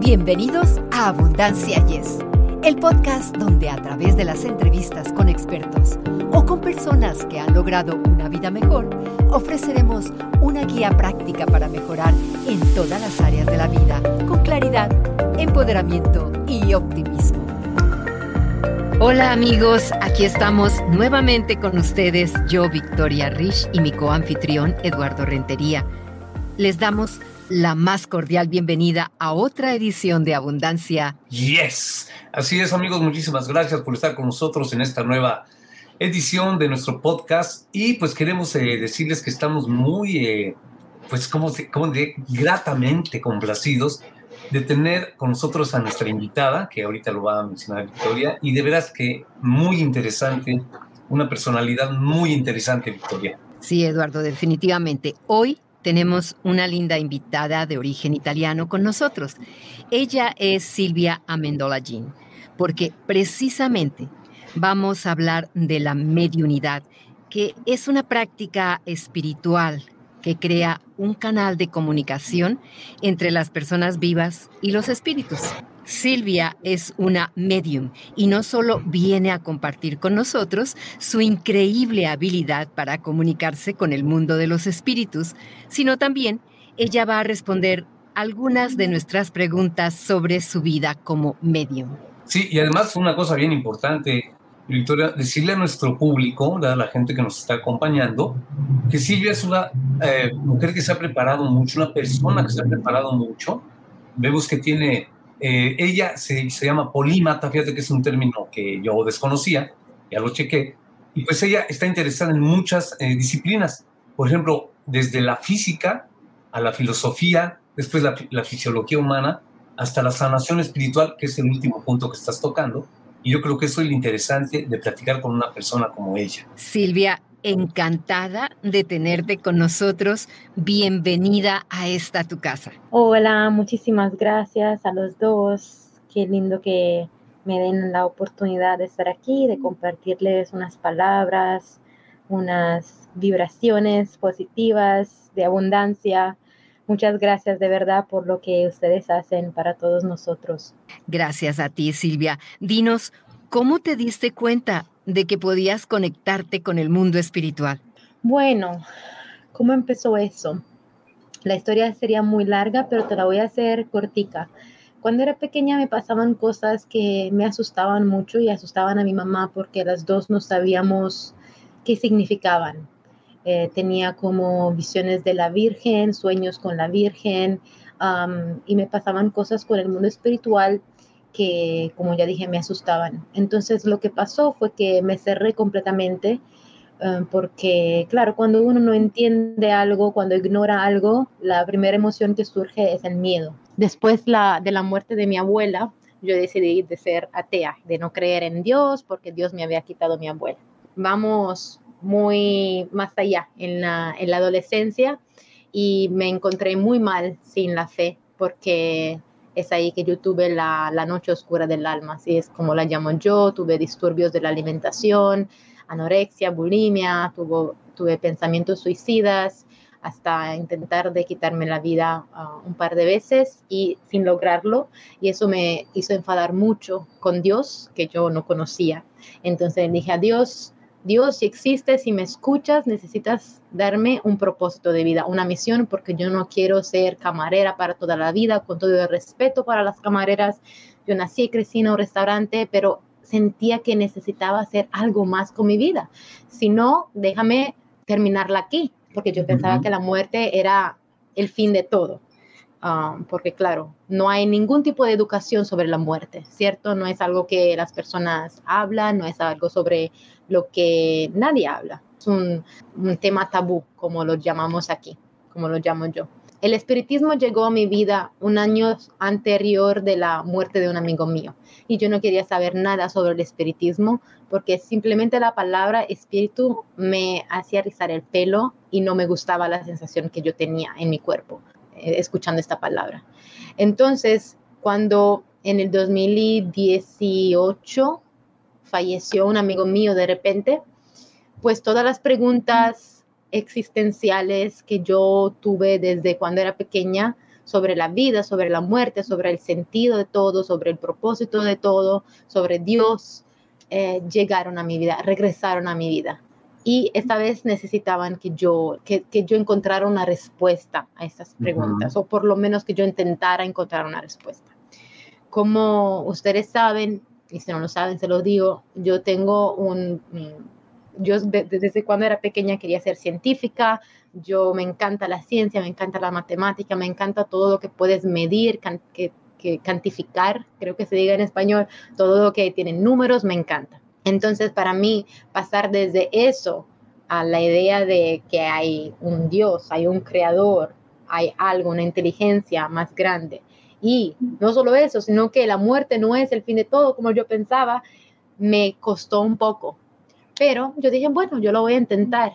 Bienvenidos a Abundancia Yes, el podcast donde a través de las entrevistas con expertos o con personas que han logrado una vida mejor, ofreceremos una guía práctica para mejorar en todas las áreas de la vida con claridad, empoderamiento y optimismo. Hola amigos, aquí estamos nuevamente con ustedes, yo Victoria Rich y mi coanfitrión Eduardo Rentería. Les damos la más cordial bienvenida a otra edición de Abundancia. Yes, así es amigos, muchísimas gracias por estar con nosotros en esta nueva edición de nuestro podcast y pues queremos eh, decirles que estamos muy, eh, pues como, como de, gratamente complacidos de tener con nosotros a nuestra invitada, que ahorita lo va a mencionar Victoria, y de veras que muy interesante, una personalidad muy interesante, Victoria. Sí, Eduardo, definitivamente. Hoy tenemos una linda invitada de origen italiano con nosotros. Ella es Silvia Amendola Jean, porque precisamente vamos a hablar de la mediunidad, que es una práctica espiritual que crea un canal de comunicación entre las personas vivas y los espíritus. Silvia es una medium y no solo viene a compartir con nosotros su increíble habilidad para comunicarse con el mundo de los espíritus, sino también ella va a responder algunas de nuestras preguntas sobre su vida como medium. Sí, y además una cosa bien importante, Victoria, decirle a nuestro público, a la gente que nos está acompañando, que Silvia es una eh, mujer que se ha preparado mucho, una persona que se ha preparado mucho. Vemos que tiene eh, ella se, se, llama polímata, fíjate que es un término que yo desconocía, ya lo chequé, y pues ella está interesada en muchas eh, disciplinas, por ejemplo, desde la física a la filosofía, después la, la fisiología humana, hasta la sanación espiritual, que es el último punto que estás tocando, y yo creo que eso es lo interesante de platicar con una persona como ella. Silvia, encantada de tenerte con nosotros. Bienvenida a esta tu casa. Hola, muchísimas gracias a los dos. Qué lindo que me den la oportunidad de estar aquí, de compartirles unas palabras, unas vibraciones positivas de abundancia. Muchas gracias de verdad por lo que ustedes hacen para todos nosotros. Gracias a ti, Silvia. Dinos, ¿cómo te diste cuenta de que podías conectarte con el mundo espiritual? Bueno, ¿cómo empezó eso? La historia sería muy larga, pero te la voy a hacer cortica. Cuando era pequeña me pasaban cosas que me asustaban mucho y asustaban a mi mamá porque las dos no sabíamos qué significaban. Eh, tenía como visiones de la Virgen, sueños con la Virgen y me pasaban cosas con el mundo espiritual que, como ya dije, me asustaban. Entonces lo que pasó fue que me cerré completamente eh, porque, claro, cuando uno no entiende algo, cuando ignora algo, la primera emoción que surge es el miedo. Después la, de la muerte de mi abuela, yo decidí de ser atea, de no creer en Dios porque Dios me había quitado mi abuela. Vamos muy más allá en la, en la adolescencia y me encontré muy mal sin la fe porque es ahí que yo tuve la, noche oscura del alma, así es como la llamo yo, tuve disturbios de la alimentación, anorexia, bulimia, tuve pensamientos suicidas, hasta intentar de quitarme la vida ah, un par de veces y sin lograrlo. Y eso me hizo enfadar mucho con Dios, que yo no conocía. Entonces dije a Dios, Dios, si existes, si me escuchas, necesitas darme un propósito de vida, una misión, porque yo no quiero ser camarera para toda la vida, con todo el respeto para las camareras. Yo nací y crecí en un restaurante, pero sentía que necesitaba hacer algo más con mi vida. Si no, déjame terminarla aquí, porque yo pensaba que la muerte era el fin de todo. Ah, porque claro, no hay ningún tipo de educación sobre la muerte, ¿cierto? No es algo que las personas hablan, no es algo sobre lo que nadie habla. Es un, tema tabú, como lo llamamos aquí, como lo llamo yo. El espiritismo llegó a mi vida un año anterior de la muerte de un amigo mío y yo no quería saber nada sobre el espiritismo porque simplemente la palabra espíritu me hacía rizar el pelo y no me gustaba la sensación que yo tenía en mi cuerpo eh, escuchando esta palabra. Entonces, cuando en el 2018 falleció un amigo mío de repente, pues todas las preguntas existenciales que yo tuve desde cuando era pequeña sobre la vida, sobre la muerte, sobre el sentido de todo, sobre el propósito de todo, sobre Dios, eh, llegaron a mi vida, regresaron a mi vida. Y esta vez necesitaban que yo, que, yo encontrara una respuesta a estas preguntas, o por lo menos que yo intentara encontrar una respuesta. Como ustedes saben, y si no lo saben, se lo digo, yo tengo un, yo desde cuando era pequeña quería ser científica, yo me encanta la ciencia, me encanta la matemática, me encanta todo lo que puedes medir, que, que cantificar, creo que se diga en español, todo lo que tiene números, me encanta. Entonces, para mí, pasar desde eso a la idea de que hay un Dios, hay un creador, hay algo, una inteligencia más grande. Y no solo eso, sino que la muerte no es el fin de todo, como yo pensaba, me costó un poco. Pero yo dije, bueno, yo lo voy a intentar.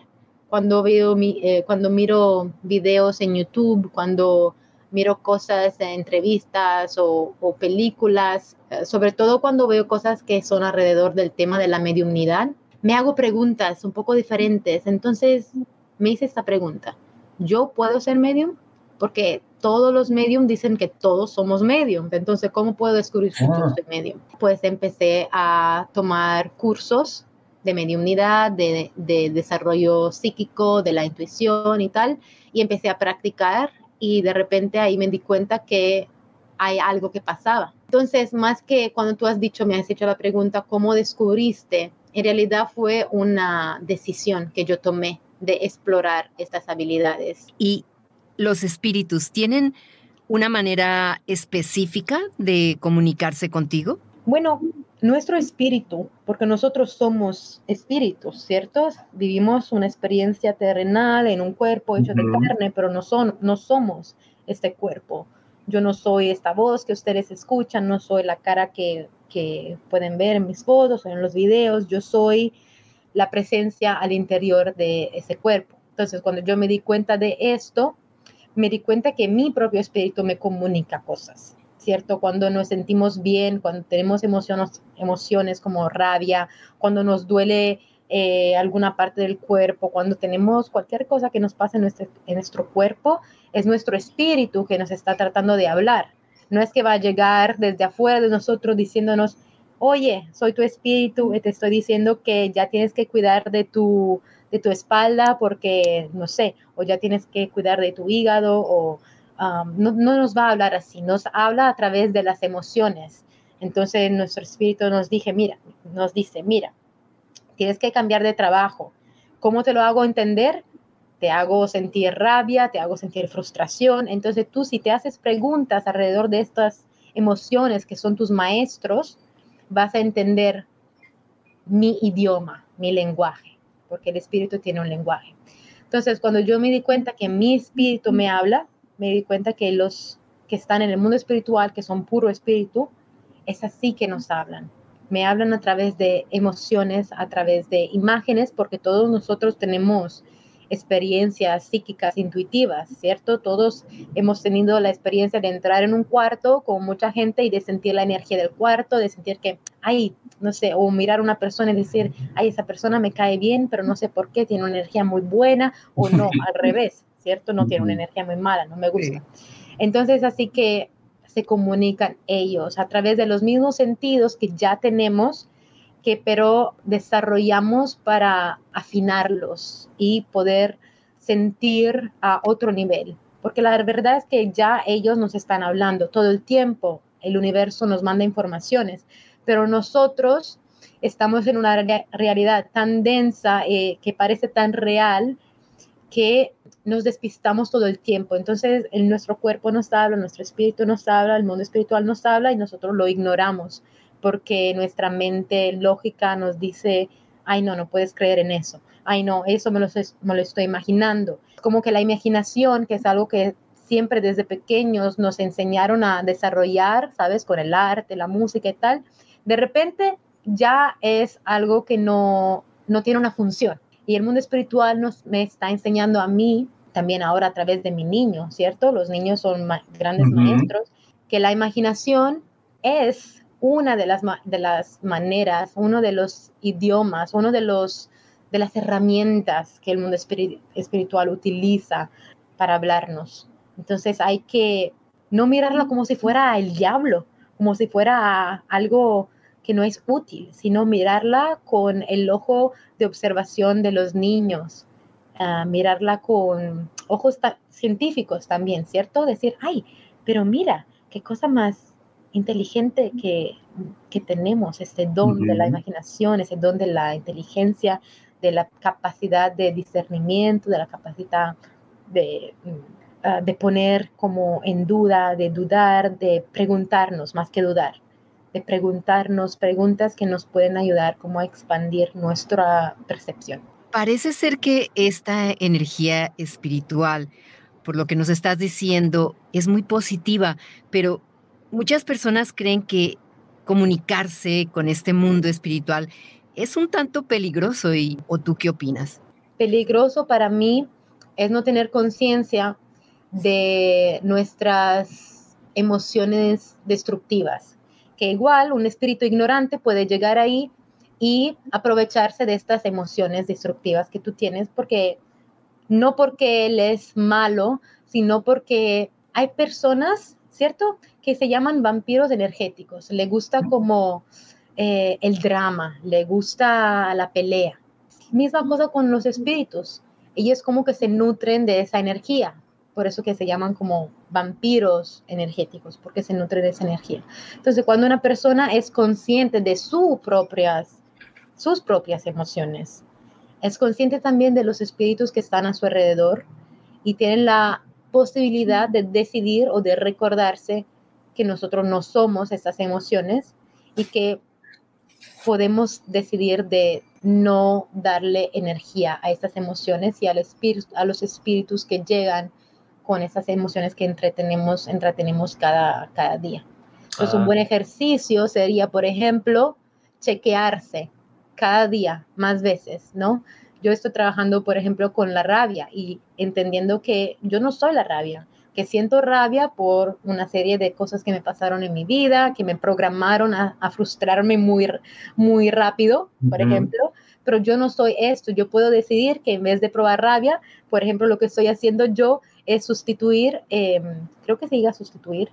Cuando, veo mi, eh, cuando miro videos en YouTube, cuando miro cosas, en entrevistas o, películas, eh, sobre todo cuando veo cosas que son alrededor del tema de la mediumnidad, me hago preguntas un poco diferentes. Entonces me hice esta pregunta, ¿yo puedo ser medium? Porque todos los medium dicen que todos somos medium. Entonces, ¿cómo puedo descubrir si yo ah. soy medium? Pues empecé a tomar cursos de mediumnidad, de, de, desarrollo psíquico, de la intuición y tal, y empecé a practicar y de repente ahí me di cuenta que hay algo que pasaba. Entonces, más que cuando tú has dicho, me has hecho la pregunta, ¿cómo descubriste? En realidad fue una decisión que yo tomé de explorar estas habilidades. ¿Y los espíritus tienen una manera específica de comunicarse contigo? Bueno, nuestro espíritu, porque nosotros somos espíritus, ¿cierto? Vivimos una experiencia terrenal en un cuerpo hecho de carne, pero no, son, no somos este cuerpo. Yo no soy esta voz que ustedes escuchan, no soy la cara que, que pueden ver en mis fotos o en los videos, yo soy la presencia al interior de ese cuerpo. Entonces, cuando yo me di cuenta de esto, me di cuenta que mi propio espíritu me comunica cosas. ¿cierto? Cuando nos sentimos bien, cuando tenemos emociones, emociones como rabia, cuando nos duele eh, alguna parte del cuerpo, cuando tenemos cualquier cosa que nos pase en nuestro, en nuestro cuerpo, es nuestro espíritu que nos está tratando de hablar. No es que va a llegar desde afuera de nosotros diciéndonos, oye, soy tu espíritu y te estoy diciendo que ya tienes que cuidar de tu, de tu espalda porque, no sé, o ya tienes que cuidar de tu hígado o no, nos va a hablar así, nos habla a través de las emociones. Entonces nuestro espíritu nos dije, mira, nos dice, mira, tienes que cambiar de trabajo. ¿Cómo te lo hago entender? Te hago sentir rabia, te hago sentir frustración. Entonces tú si te haces preguntas alrededor de estas emociones que son tus maestros, vas a entender mi idioma, mi lenguaje, porque el espíritu tiene un lenguaje. Entonces, cuando yo me di cuenta que mi espíritu me habla, me di cuenta que los que están en el mundo espiritual, que son puro espíritu, es así que nos hablan. Me hablan a través de emociones, a través de imágenes, porque todos nosotros tenemos experiencias psíquicas intuitivas, ¿cierto? Todos hemos tenido la experiencia de entrar en un cuarto con mucha gente y de sentir la energía del cuarto, de sentir que, ay, no sé, o mirar a una persona y decir, ay, esa persona me cae bien, pero no sé por qué, tiene una energía muy buena, o no, al revés. ¿cierto? No tiene una energía muy mala, no me gusta. Entonces, así que se comunican ellos a través de los mismos sentidos que ya tenemos, que pero desarrollamos para afinarlos y poder sentir a otro nivel. Porque la verdad es que ya ellos nos están hablando todo el tiempo, el universo nos manda informaciones, pero nosotros estamos en una realidad tan densa eh, que parece tan real que nos despistamos todo el tiempo. Entonces, en nuestro cuerpo nos habla, nuestro espíritu nos habla, el mundo espiritual nos habla y nosotros lo ignoramos porque nuestra mente lógica nos dice, ay, no, no puedes creer en eso. Ay, no, eso me lo, me lo estoy imaginando. Como que la imaginación, que es algo que siempre desde pequeños nos enseñaron a desarrollar, ¿sabes? Con el arte, la música y tal, de repente ya es algo que no, no tiene una función. Y el mundo espiritual nos, me está enseñando a mí, también ahora a través de mi niño, ¿cierto? Los niños son grandes maestros, que la imaginación es una de las, de las maneras, uno de los idiomas, uno de, los, de las herramientas que el mundo espiritual utiliza para hablarnos. Entonces hay que no mirarla como si fuera el diablo, como si fuera algo que no es útil, sino mirarla con el ojo de observación de los niños, ah, mirarla con ojos científicos también, ¿cierto? Decir, ay, pero mira, qué cosa más inteligente que, tenemos, este don de la imaginación, ese don de la inteligencia, de la capacidad de discernimiento, de la capacidad de, ah, de poner como en duda, de dudar, de preguntarnos más que dudar de preguntarnos preguntas que nos pueden ayudar como a expandir nuestra percepción. Parece ser que esta energía espiritual, por lo que nos estás diciendo, es muy positiva, pero muchas personas creen que comunicarse con este mundo espiritual es un tanto peligroso y ¿o tú qué opinas? Peligroso para mí es no tener conciencia de nuestras emociones destructivas que igual un espíritu ignorante puede llegar ahí y aprovecharse de estas emociones destructivas que tú tienes, porque no porque él es malo, sino porque hay personas, ¿cierto?, que se llaman vampiros energéticos. Le gusta como eh, el drama, le gusta la pelea. Misma cosa con los espíritus. Ellos como que se nutren de esa energía por eso que se llaman como vampiros energéticos, porque se nutren de esa energía. Entonces, cuando una persona es consciente de sus propias, sus propias emociones, es consciente también de los espíritus que están a su alrededor y tienen la posibilidad de decidir o de recordarse que nosotros no somos esas emociones y que podemos decidir de no darle energía a estas emociones y al espíritu, a los espíritus que llegan con esas emociones que entretenemos, entretenemos cada, cada día. Entonces, un ah. buen ejercicio sería, por ejemplo, chequearse cada día, más veces, ¿no? Yo estoy trabajando, por ejemplo, con la rabia y entendiendo que yo no soy la rabia, que siento rabia por una serie de cosas que me pasaron en mi vida, que me programaron a, frustrarme muy, muy rápido, por ejemplo, pero yo no soy esto. Yo puedo decidir que en vez de probar rabia, por ejemplo, lo que estoy haciendo yo es sustituir, em, creo que se diga sustituir,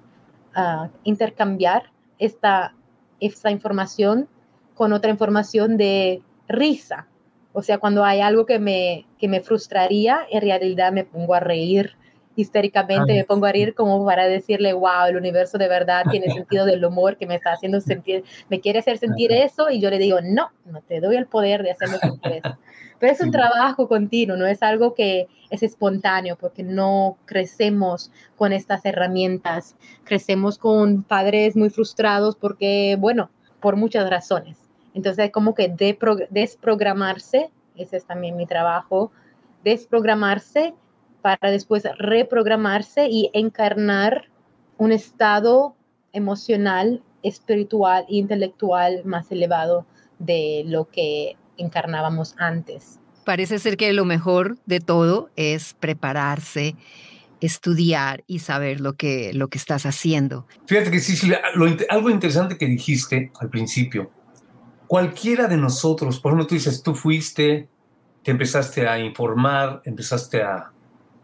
intercambiar esta, esta información con otra información de risa. O sea, cuando hay algo que me, que me frustraría, en realidad me pongo a reír. Histéricamente, me pongo a reír como para decirle, wow, el universo de verdad tiene sentido del humor que me está haciendo sentir, me quiere hacer sentir eso y yo le digo, no, no te doy el poder de hacerme sentir eso. Pero es un trabajo continuo, no es algo que es espontáneo, porque no crecemos con estas herramientas, crecemos con padres muy frustrados porque, bueno, por muchas razones. Entonces, como que desprogramarse, ese es también mi trabajo, desprogramarse para después reprogramarse y encarnar un estado emocional, espiritual e intelectual más elevado de lo que encarnábamos antes. Parece ser que lo mejor de todo es prepararse, estudiar y saber lo que, lo que estás haciendo. Fíjate que sí, algo interesante que dijiste al principio. Cualquiera de nosotros, por ejemplo, tú dices, tú fuiste, te empezaste a informar, empezaste a,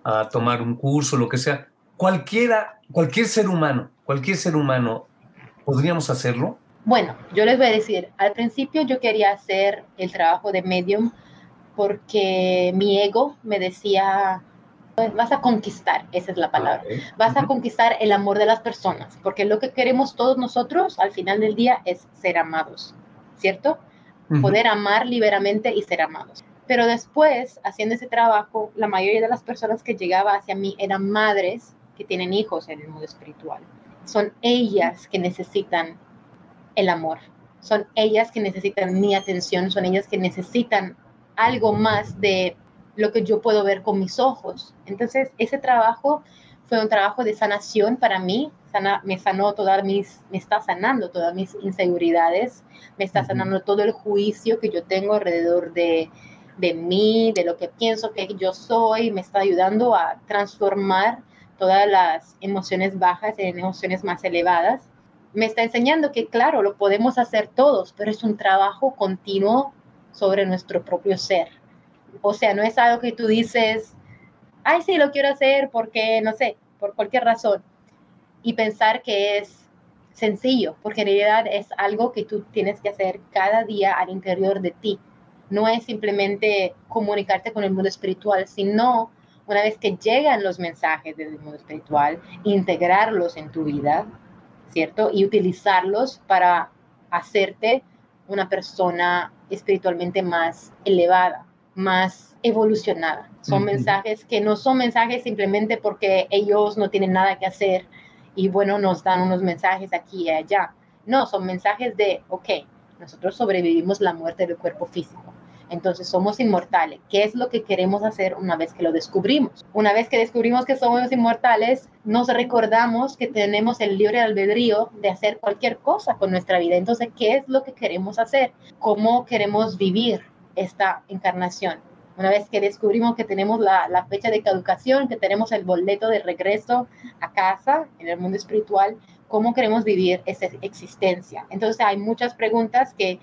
a tomar un curso, lo que sea. Cualquiera, cualquier ser humano, cualquier ser humano, ¿podríamos hacerlo? Bueno, yo les voy a decir, al principio yo quería hacer el trabajo de medium porque mi ego me decía, vas a conquistar, esa es la palabra, vas a conquistar el amor de las personas, porque lo que queremos todos nosotros al final del día es ser amados, ¿cierto? Poder amar liberamente y ser amados. Pero después, haciendo ese trabajo, la mayoría de las personas que llegaba hacia mí eran madres que tienen hijos en el mundo espiritual. Son ellas que necesitan el amor. Son ellas que necesitan mi atención, son ellas que necesitan algo más de lo que yo puedo ver con mis ojos. Entonces, ese trabajo fue un trabajo de sanación para mí. me sanó todas mis, me está sanando todas mis inseguridades, me está sanando todo el juicio que yo tengo alrededor de, de mí, de lo que pienso que yo soy, me está ayudando a transformar todas las emociones bajas en emociones más elevadas me está enseñando que, claro, lo podemos hacer todos, pero es un trabajo continuo sobre nuestro propio ser. O sea, no es algo que tú dices, ay, sí, lo quiero hacer porque, no sé, por cualquier razón. y pensar que es sencillo, porque en realidad es algo que tú tienes que hacer cada día al interior de ti. No es simplemente comunicarte con el mundo espiritual, sino una vez que llegan los mensajes del mundo espiritual, integrarlos en tu vida, ¿cierto? Y utilizarlos para hacerte una persona espiritualmente más elevada, más evolucionada. Son mensajes que no son mensajes simplemente porque ellos no tienen nada que hacer y bueno, nos dan unos mensajes aquí y allá. No, son mensajes de, ok, nosotros sobrevivimos la muerte del cuerpo físico. Entonces somos inmortales. ¿Qué es lo que queremos hacer una vez que lo descubrimos? Una vez que descubrimos que somos inmortales, nos recordamos que tenemos el libre albedrío de hacer cualquier cosa con nuestra vida. Entonces, ¿qué es lo que queremos hacer? ¿Cómo queremos vivir esta encarnación? Una vez que descubrimos que tenemos la, fecha de caducación, que tenemos el boleto de regreso a casa en el mundo espiritual, ¿cómo queremos vivir esa existencia? Entonces hay muchas preguntas que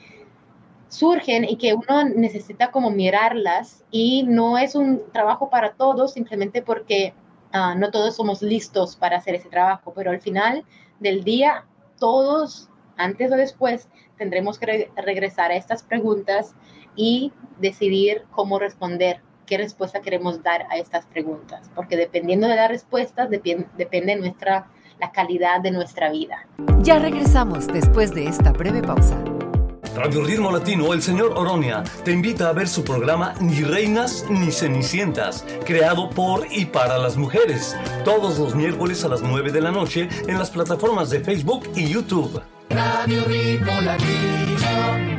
surgen y que uno necesita como mirarlas y no es un trabajo para todos simplemente porque uh, no todos somos listos para hacer ese trabajo, pero al final del día todos, antes o después, tendremos que re regresar a estas preguntas y decidir cómo responder, qué respuesta queremos dar a estas preguntas, porque dependiendo de las respuestas depende, depende nuestra, la calidad de nuestra vida. Ya regresamos después de esta breve pausa. Radio Ritmo Latino, el señor Oronia, te invita a ver su programa Ni Reinas ni Cenicientas, creado por y para las mujeres, todos los miércoles a las 9 de la noche en las plataformas de Facebook y YouTube. Radio Ritmo Latino.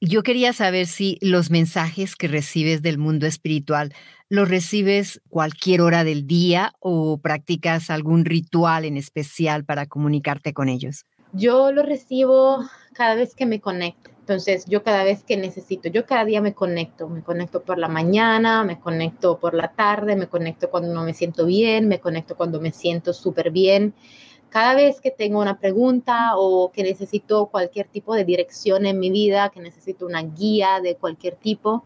Yo quería saber si los mensajes que recibes del mundo espiritual los recibes cualquier hora del día o practicas algún ritual en especial para comunicarte con ellos. Yo lo recibo cada vez que me conecto. Entonces, yo cada vez que necesito, yo cada día me conecto, me conecto por la mañana, me conecto por la tarde, me conecto cuando no me siento bien, me conecto cuando me siento súper bien. Cada vez que tengo una pregunta o que necesito cualquier tipo de dirección en mi vida, que necesito una guía de cualquier tipo,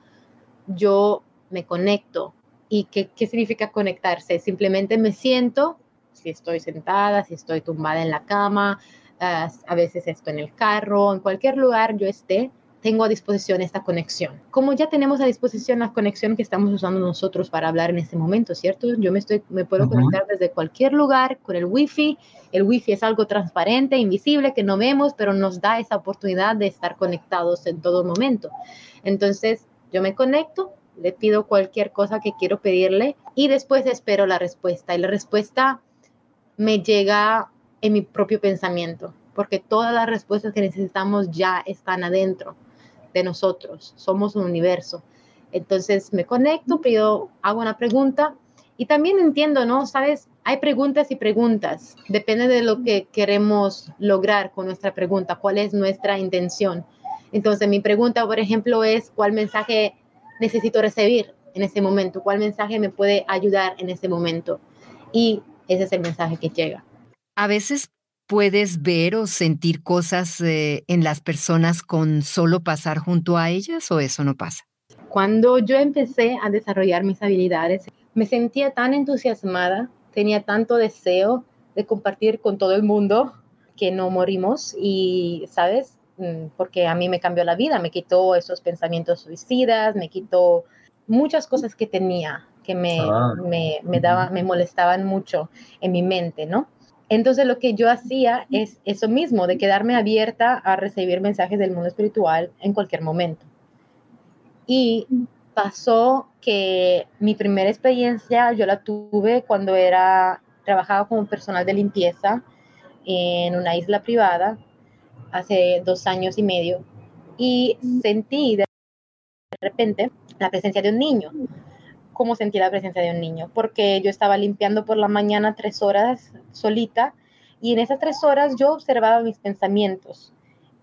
yo me conecto. ¿Y qué, qué significa conectarse? Simplemente me siento, si estoy sentada, si estoy tumbada en la cama, a veces esto en el carro, en cualquier lugar yo esté, tengo a disposición esta conexión. Como ya tenemos a disposición la conexión que estamos usando nosotros para hablar en este momento, ¿cierto? Yo me, estoy, me puedo conectar desde cualquier lugar con el wifi. El wifi es algo transparente, invisible, que no vemos, pero nos da esa oportunidad de estar conectados en todo momento. Entonces, yo me conecto, le pido cualquier cosa que quiero pedirle y después espero la respuesta. Y la respuesta me llega en mi propio pensamiento, porque todas las respuestas que necesitamos ya están adentro de nosotros, somos un universo. Entonces me conecto, pido, hago una pregunta y también entiendo, ¿no? Sabes, hay preguntas y preguntas, depende de lo que queremos lograr con nuestra pregunta, cuál es nuestra intención. Entonces mi pregunta, por ejemplo, es cuál mensaje necesito recibir en ese momento, cuál mensaje me puede ayudar en ese momento. Y ese es el mensaje que llega a veces puedes ver o sentir cosas eh, en las personas con solo pasar junto a ellas o eso no pasa? Cuando yo empecé a desarrollar mis habilidades, me sentía tan entusiasmada, tenía tanto deseo de compartir con todo el mundo que no morimos y, ¿sabes? Mm, porque a mí me cambió la vida, me quitó esos pensamientos suicidas, me quitó muchas cosas que tenía que me, ah. me, me, daba, me molestaban mucho en mi mente, ¿no? Entonces lo que yo hacía es eso mismo, de quedarme abierta a recibir mensajes del mundo espiritual en cualquier momento. Y pasó que mi primera experiencia yo la tuve cuando era trabajaba como personal de limpieza en una isla privada hace dos años y medio y sentí de repente la presencia de un niño cómo sentí la presencia de un niño, porque yo estaba limpiando por la mañana tres horas solita y en esas tres horas yo observaba mis pensamientos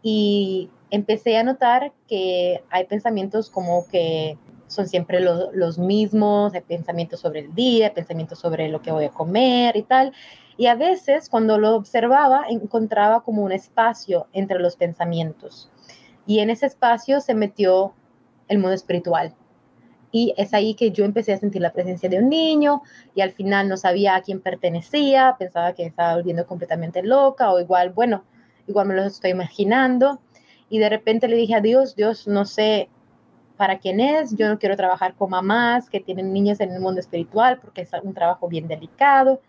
y empecé a notar que hay pensamientos como que son siempre los mismos, hay pensamientos sobre el día, pensamientos sobre lo que voy a comer y tal. Y a veces cuando lo observaba encontraba como un espacio entre los pensamientos. Y en ese espacio se metió el mundo espiritual Y es ahí que yo empecé a sentir la presencia de un niño y al final no sabía a quién pertenecía, pensaba que estaba volviendo completamente loca o igual, bueno, igual me lo estoy imaginando. Y de repente le dije a Dios, Dios, no sé para quién es, yo no quiero trabajar con mamás que tienen niños en el mundo espiritual porque es un trabajo bien delicado.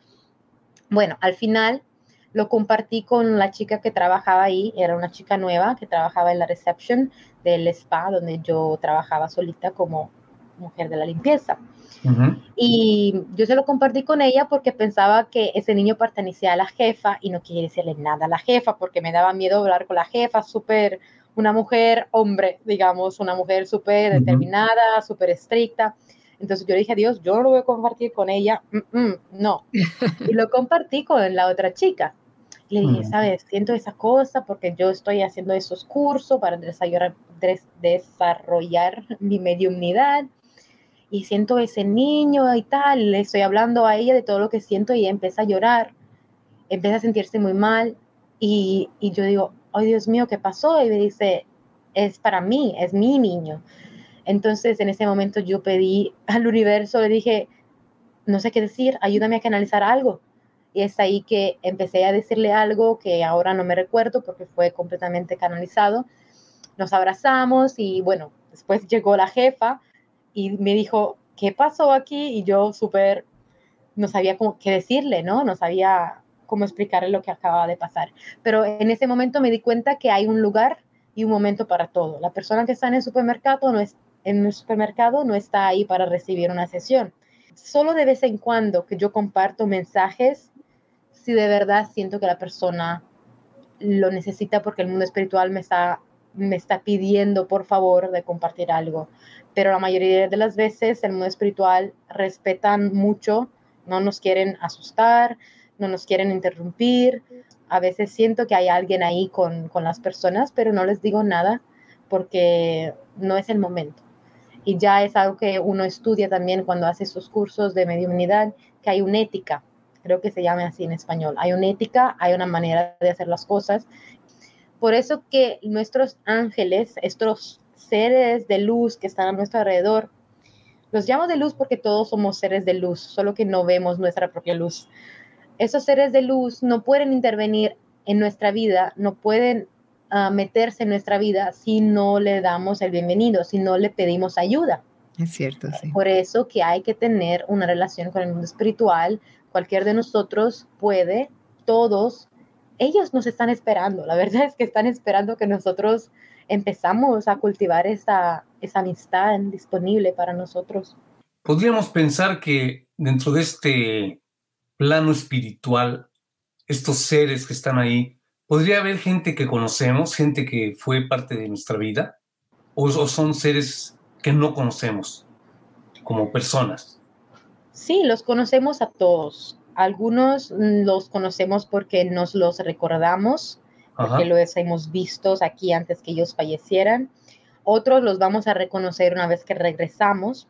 Bueno, al final lo compartí con la chica que trabajaba ahí, era una chica nueva que trabajaba en la reception del spa donde yo trabajaba solita como mujer de la limpieza. Y yo se lo compartí con ella porque pensaba que ese niño pertenecía a la jefa y no quería decirle nada a la jefa porque me daba miedo hablar con la jefa, súper, una mujer hombre, digamos, una mujer súper determinada, súper estricta. Entonces yo le dije a Dios, yo no lo voy a compartir con ella, no. y lo compartí con la otra chica. Le dije, sabes, siento esa cosa porque yo estoy haciendo esos cursos para desarrollar, desarrollar mi mediunidad y siento ese niño y tal. Le estoy hablando a ella de todo lo que siento y ella empieza a llorar, empieza a sentirse muy mal y, y yo digo, ay Dios mío, ¿qué pasó? Y me dice, es para mí, es mi niño. Entonces en ese momento yo pedí al universo, le dije, no sé qué decir, ayúdame a canalizar algo y es ahí que empecé a decirle algo que ahora no me recuerdo porque fue completamente canalizado. Nos abrazamos y bueno, después llegó la jefa y me dijo, ¿qué pasó aquí? Y yo súper, no sabía cómo, qué decirle, ¿no? No sabía cómo explicarle lo que acababa de pasar. Pero en ese momento me di cuenta que hay un lugar y un momento para todo. La persona que está en el supermercado no, es, en el supermercado no está ahí para recibir una sesión. Solo de vez en cuando que yo comparto mensajes si de verdad siento que la persona lo necesita porque el mundo espiritual me está, me está pidiendo por favor de compartir algo. Pero la mayoría de las veces el mundo espiritual respetan mucho, no nos quieren asustar, no nos quieren interrumpir. A veces siento que hay alguien ahí con, con las personas, pero no les digo nada porque no es el momento. Y ya es algo que uno estudia también cuando hace sus cursos de mediunidad, que hay una ética creo que se llama así en español. Hay una ética, hay una manera de hacer las cosas. Por eso que nuestros ángeles, estos seres de luz que están a nuestro alrededor, los llamo de luz porque todos somos seres de luz, solo que no vemos nuestra propia luz. Esos seres de luz no pueden intervenir en nuestra vida, no pueden ah, meterse en nuestra vida si no le damos el bienvenido, si no le pedimos ayuda. Es cierto, sí. Por eso que hay que tener una relación con el mundo espiritual, cualquier de nosotros puede, todos, ellos nos están esperando. La verdad es que están esperando que nosotros empezamos a cultivar esa, esa amistad disponible para nosotros. Podríamos pensar que dentro de este plano espiritual, estos seres que están ahí, ¿podría haber gente que conocemos, gente que fue parte de nuestra vida? ¿O, o son seres que no conocemos como personas? Sí, los conocemos a todos. Algunos los conocemos porque nos los recordamos, porque los hemos visto aquí antes que ellos fallecieran. Otros los vamos a reconocer una vez que regresamos.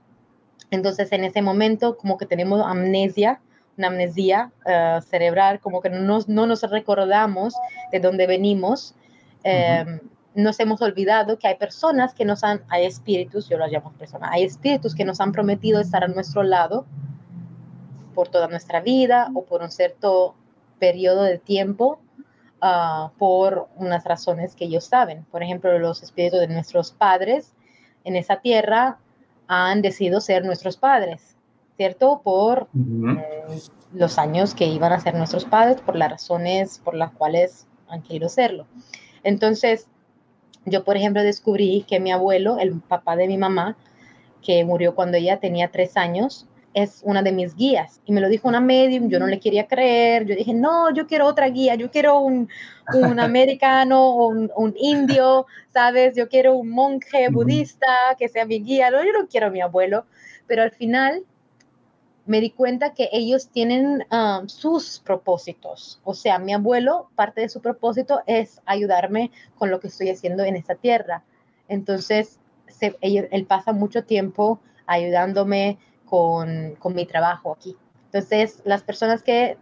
Entonces, en ese momento, como que tenemos amnesia, una amnesia eh, cerebral, como que no nos, no nos recordamos de dónde venimos. Em, nos hemos olvidado que hay personas que nos han, hay espíritus, yo los llamo personas, hay espíritus que nos han prometido estar a nuestro lado por toda nuestra vida o por un cierto periodo de tiempo ah, por unas razones que ellos saben. Por ejemplo, los espíritus de nuestros padres en esa tierra han decidido ser nuestros padres, ¿cierto? Por eh, los años que iban a ser nuestros padres, por las razones por las cuales han querido serlo. Entonces, yo, por ejemplo, descubrí que mi abuelo, el papá de mi mamá, que murió cuando ella tenía tres años, es una de mis guías. Y me lo dijo una medium, yo no le quería creer, yo dije, no, yo quiero otra guía, yo quiero un, un americano, un, un, indio, ¿sabes? Yo quiero un monje budista que sea mi guía, no, yo no quiero a mi abuelo, pero al final me di cuenta que ellos tienen um, sus propósitos. O sea, mi abuelo, parte de su propósito es ayudarme con lo que estoy haciendo en esta tierra. Entonces, él pasa mucho tiempo ayudándome, con, con mi trabajo aquí. Entonces, las personas que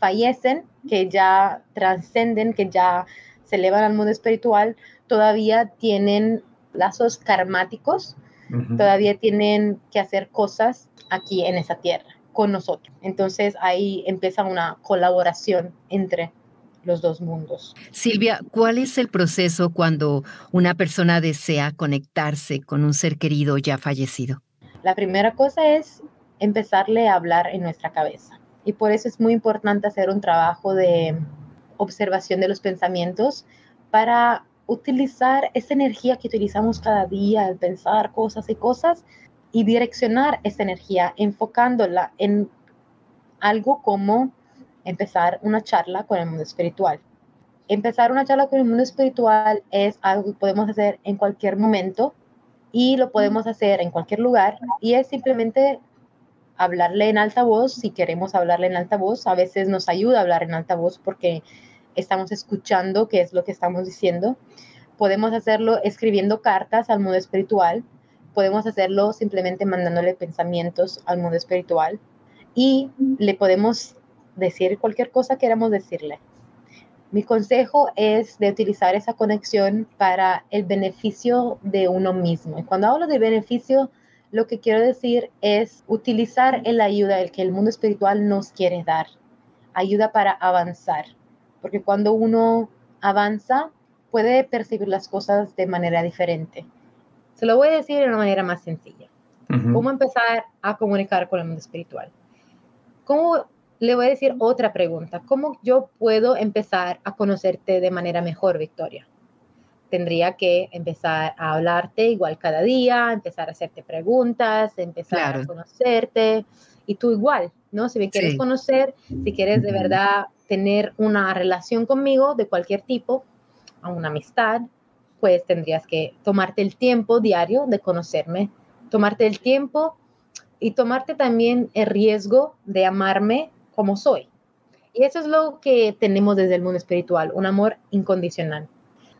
fallecen, que ya trascenden, que ya se elevan al mundo espiritual, todavía tienen lazos karmáticos todavía tienen que hacer cosas aquí en esa tierra con nosotros. Entonces ahí empieza una colaboración entre los dos mundos. Silvia, ¿cuál es el proceso cuando una persona desea conectarse con un ser querido ya fallecido? La primera cosa es empezarle a hablar en nuestra cabeza. Y por eso es muy importante hacer un trabajo de observación de los pensamientos para utilizar esa energía que utilizamos cada día al pensar cosas y cosas y direccionar esa energía enfocándola en algo como empezar una charla con el mundo espiritual. Empezar una charla con el mundo espiritual es algo que podemos hacer en cualquier momento y lo podemos hacer en cualquier lugar y es simplemente hablarle en alta voz si queremos hablarle en alta voz. A veces nos ayuda a hablar en alta voz porque estamos escuchando qué es lo que estamos diciendo. Podemos hacerlo escribiendo cartas al mundo espiritual. Podemos hacerlo simplemente mandándole pensamientos al mundo espiritual. Y le podemos decir cualquier cosa que queramos decirle. Mi consejo es de utilizar esa conexión para el beneficio de uno mismo. Y cuando hablo de beneficio, lo que quiero decir es utilizar la ayuda el que el mundo espiritual nos quiere dar. Ayuda para avanzar porque cuando uno avanza puede percibir las cosas de manera diferente. Se lo voy a decir de una manera más sencilla. ¿Cómo empezar a comunicar con el mundo espiritual? ¿Cómo le voy a decir otra pregunta? ¿Cómo yo puedo empezar a conocerte de manera mejor, Victoria? Tendría que empezar a hablarte igual cada día, empezar a hacerte preguntas, empezar a conocerte y tú igual, ¿no? Si me quieres conocer, si quieres de verdad tener una relación conmigo de cualquier tipo, a una amistad, pues tendrías que tomarte el tiempo diario de conocerme, tomarte el tiempo y tomarte también el riesgo de amarme como soy. Y eso es lo que tenemos desde el mundo espiritual, un amor incondicional.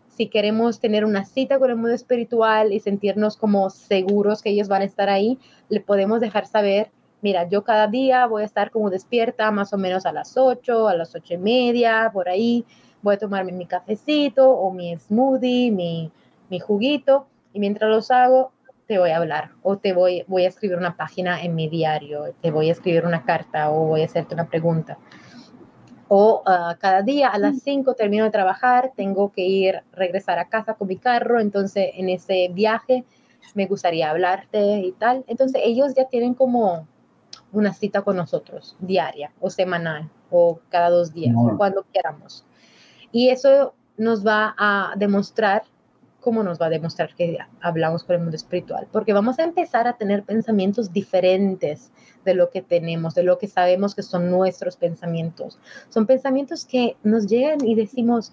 Si queremos tener una cita con el mundo espiritual y sentirnos como seguros que ellos van a estar ahí, le podemos dejar saber mira, yo cada día voy a estar como despierta más o menos a las 8, a las 8 y media, por ahí, voy a tomarme mi cafecito o mi smoothie, mi, mi juguito, y mientras los hago, te voy a hablar o te voy, voy a escribir una página en mi diario, te voy a escribir una carta o voy a hacerte una pregunta. O ah, cada día a las 5 termino de trabajar, tengo que ir, regresar a casa con mi carro, entonces en ese viaje me gustaría hablarte y tal. Entonces ellos ya tienen como una cita con nosotros, diaria o semanal o cada dos días, cuando queramos. Y eso nos va a demostrar, ¿cómo nos va a demostrar que hablamos con el mundo espiritual? Porque vamos a empezar a tener pensamientos diferentes de lo que tenemos, de lo que sabemos que son nuestros pensamientos. Son pensamientos que nos llegan y decimos,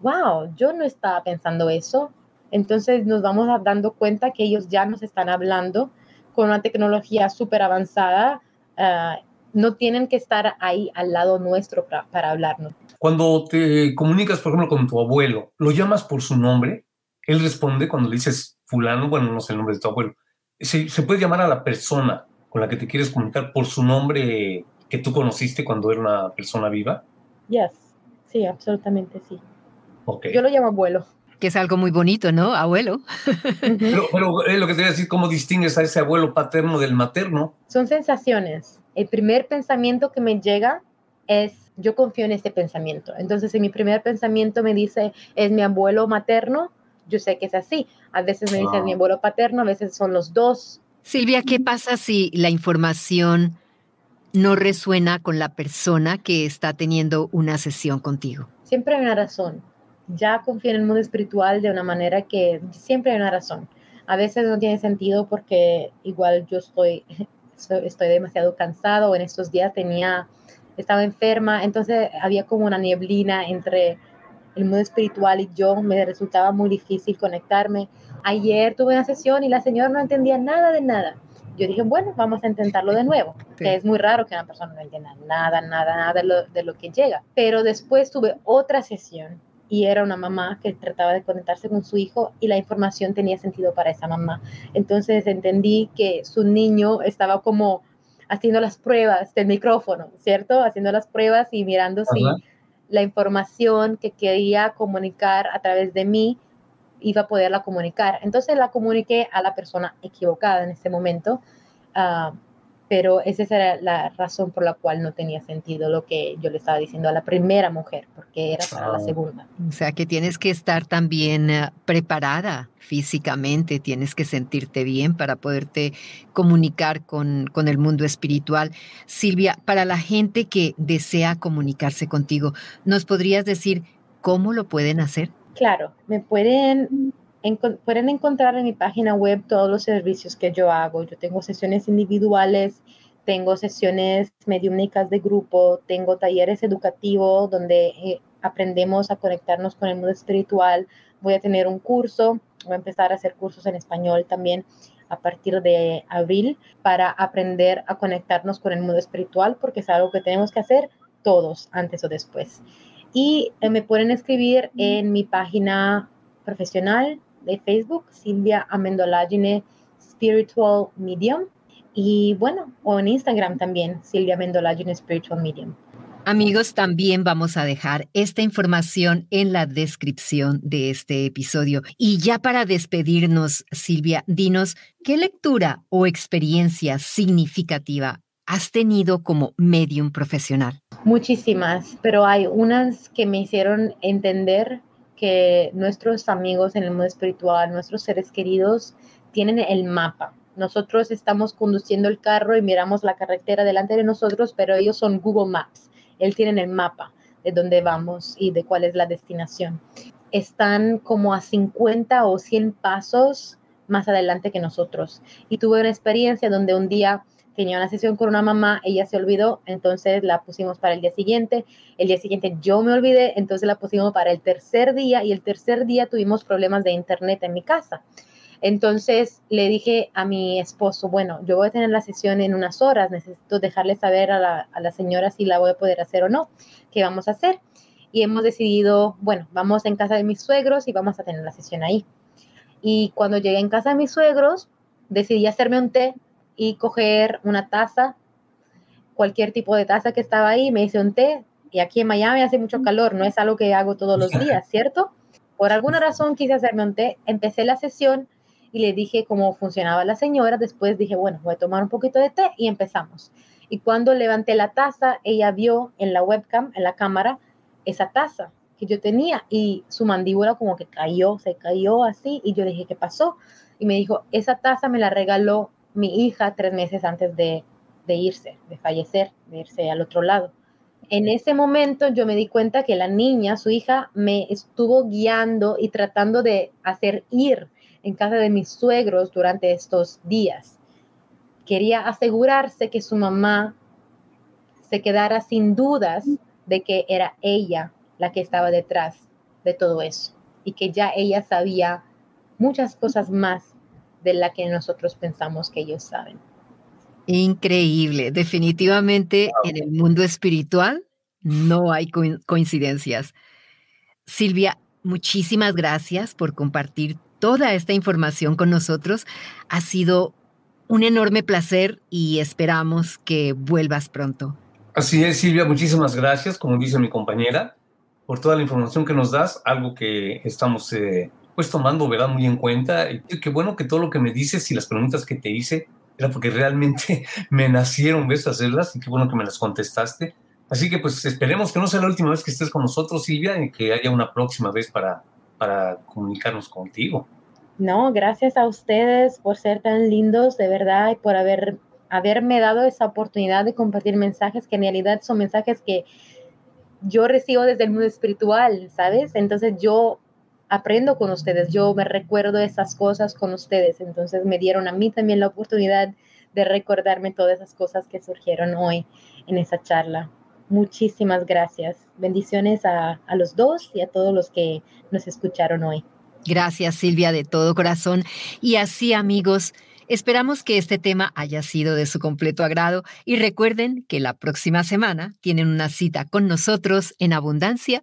wow, yo no estaba pensando eso. Entonces nos vamos dando cuenta que ellos ya nos están hablando con una tecnología súper avanzada Ah, no tienen que estar ahí al lado nuestro para, hablarnos. Cuando te comunicas, por ejemplo, con tu abuelo, ¿lo llamas por su nombre? Él responde cuando le dices fulano, bueno, no sé el nombre de tu abuelo. ¿Se, ¿Se, puede llamar a la persona con la que te quieres comunicar por su nombre que tú conociste cuando era una persona viva? Yes, sí, absolutamente sí. Okay. Yo lo llamo abuelo que es algo muy bonito, ¿no? Abuelo. pero, es lo que te voy a decir, ¿cómo distingues a ese abuelo paterno del materno? Son sensaciones. El primer pensamiento que me llega es, yo confío en este pensamiento. Entonces, si mi primer pensamiento me dice, es mi abuelo materno, yo sé que es así. A veces me dice, es mi abuelo paterno, a veces son los dos. Silvia, ¿qué pasa si la información no resuena con la persona que está teniendo una sesión contigo? Siempre hay una razón ya confío en el mundo espiritual de una manera que siempre hay una razón. A veces no tiene sentido porque igual yo estoy, estoy demasiado cansado o en estos días tenía, estaba enferma, entonces había como una nieblina entre el mundo espiritual y yo, me resultaba muy difícil conectarme. Ayer tuve una sesión y la señora no entendía nada de nada. Yo dije, bueno, vamos a intentarlo de nuevo, que es muy raro que una persona no entienda nada, nada, nada de lo, de lo que llega. Pero después tuve otra sesión y era una mamá que trataba de conectarse con su hijo y la información tenía sentido para esa mamá. Entonces entendí que su niño estaba como haciendo las pruebas del micrófono, ¿cierto? Haciendo las pruebas y mirando si la información que quería comunicar a través de mí iba a poderla comunicar. Entonces la comuniqué a la persona equivocada en ese momento. Uh, pero esa era la razón por la cual no tenía sentido lo que yo le estaba diciendo a la primera mujer, porque era para la ah. segunda. O sea que tienes que estar también eh, preparada físicamente, tienes que sentirte bien para poderte comunicar con, con el mundo espiritual. Silvia, para la gente que desea comunicarse contigo, ¿nos podrías decir cómo lo pueden hacer? Claro, me pueden pueden encontrar en mi página web todos los servicios que yo hago. Yo tengo sesiones individuales, tengo sesiones mediúnicas de grupo, tengo talleres educativos donde eh, aprendemos a conectarnos con el mundo espiritual. Voy a tener un curso, voy a empezar a hacer cursos en español también a partir de abril para aprender a conectarnos con el mundo espiritual porque es algo que tenemos que hacer todos antes o después. Y eh, me pueden escribir en mi página profesional de Facebook, Silvia Amendolagine Spiritual Medium. Y bueno, o en Instagram también, Silvia Amendolagine Spiritual Medium. Amigos, también vamos a dejar esta información en la descripción de este episodio. Y ya para despedirnos, Silvia, dinos, ¿qué lectura o experiencia significativa has tenido como medium profesional? Muchísimas, pero hay unas que me hicieron entender que nuestros amigos en el mundo espiritual, nuestros seres queridos, tienen el mapa. Nosotros estamos conduciendo el carro y miramos la carretera delante de nosotros, pero ellos son Google Maps. Él tienen el mapa de dónde vamos y de cuál es la destinación. Están como a 50 o 100 pasos más adelante que nosotros. Y tuve una experiencia donde un día tenía una sesión con una mamá, ella se olvidó, entonces la pusimos para el día siguiente, el día siguiente yo me olvidé, entonces la pusimos para el tercer día y el tercer día tuvimos problemas de internet en mi casa. Entonces le dije a mi esposo, bueno, yo voy a tener la sesión en unas horas, necesito dejarle saber a la, a la señora si la voy a poder hacer o no, qué vamos a hacer. Y hemos decidido, bueno, vamos en casa de mis suegros y vamos a tener la sesión ahí. Y cuando llegué en casa de mis suegros, decidí hacerme un té y coger una taza, cualquier tipo de taza que estaba ahí, me hice un té y aquí en Miami hace mucho calor, no es algo que hago todos los días, ¿cierto? Por alguna razón quise hacerme un té, empecé la sesión y le dije cómo funcionaba la señora, después dije, bueno, voy a tomar un poquito de té y empezamos. Y cuando levanté la taza, ella vio en la webcam, en la cámara, esa taza que yo tenía y su mandíbula como que cayó, se cayó así y yo dije, ¿qué pasó? Y me dijo, esa taza me la regaló mi hija tres meses antes de, irse, de fallecer, de irse al otro lado. En ese momento yo me di cuenta que la niña, su hija, me estuvo guiando y tratando de hacer ir en casa de mis suegros durante estos días. Quería asegurarse que su mamá se quedara sin dudas de que era ella la que estaba detrás de todo eso y que ya ella sabía muchas cosas más de la que nosotros pensamos que ellos saben. Increíble. Definitivamente en el mundo espiritual no hay coincidencias. Silvia, muchísimas gracias por compartir toda esta información con nosotros. Ha sido un enorme placer y esperamos que vuelvas pronto. Así es, Silvia, muchísimas gracias, como dice mi compañera, por toda la información que nos das, algo que estamos eh, pues tomando, ¿verdad? Muy en cuenta. Qué bueno que todo lo que me dices y las preguntas que te hice era porque realmente me nacieron, ¿ves? Hacerlas y qué bueno que me las contestaste. Así que pues esperemos que no sea la última vez que estés con nosotros, Silvia, y que haya una próxima vez para, para comunicarnos contigo. No, gracias a ustedes por ser tan lindos, de verdad, y por haber, haberme dado esa oportunidad de compartir mensajes que en realidad son mensajes que yo recibo desde el mundo espiritual, ¿sabes? Entonces yo aprendo con ustedes, yo me recuerdo esas cosas con ustedes, entonces me dieron a mí también la oportunidad de recordarme todas esas cosas que surgieron hoy en esa charla. Muchísimas gracias. Bendiciones a, a los dos y a todos los que nos escucharon hoy. Gracias Silvia de todo corazón. Y así amigos, esperamos que este tema haya sido de su completo agrado y recuerden que la próxima semana tienen una cita con nosotros en Abundancia